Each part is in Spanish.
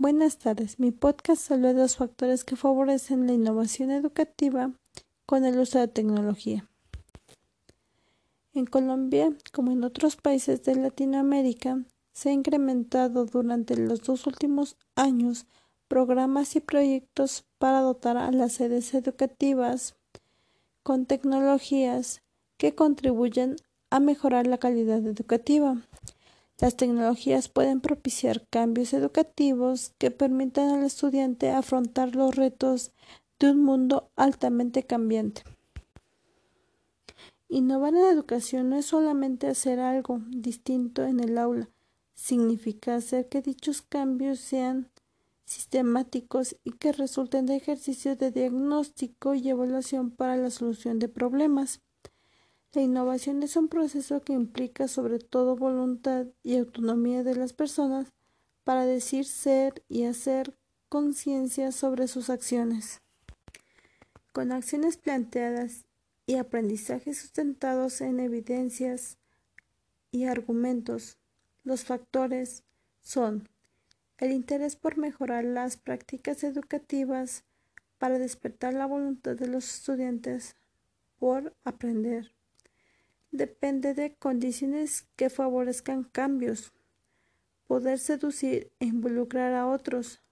Buenas tardes. Mi podcast de los factores que favorecen la innovación educativa con el uso de tecnología. En Colombia, como en otros países de Latinoamérica, se ha incrementado durante los dos últimos años programas y proyectos para dotar a las sedes educativas con tecnologías que contribuyen a mejorar la calidad educativa. Las tecnologías pueden propiciar cambios educativos que permitan al estudiante afrontar los retos de un mundo altamente cambiante. Innovar en educación no es solamente hacer algo distinto en el aula, significa hacer que dichos cambios sean sistemáticos y que resulten de ejercicios de diagnóstico y evaluación para la solución de problemas. La innovación es un proceso que implica sobre todo voluntad y autonomía de las personas para decir ser y hacer conciencia sobre sus acciones. Con acciones planteadas y aprendizajes sustentados en evidencias y argumentos, los factores son el interés por mejorar las prácticas educativas para despertar la voluntad de los estudiantes por aprender depende de condiciones que favorezcan cambios. Poder seducir e involucrar a otros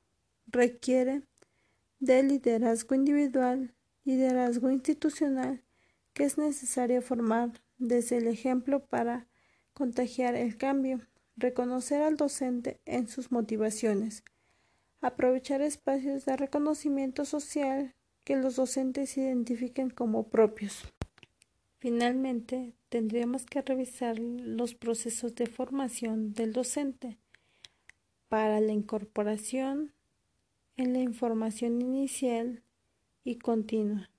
requiere de liderazgo individual, liderazgo institucional que es necesario formar desde el ejemplo para contagiar el cambio, reconocer al docente en sus motivaciones, aprovechar espacios de reconocimiento social que los docentes identifiquen como propios. Finalmente, tendríamos que revisar los procesos de formación del docente para la incorporación en la información inicial y continua.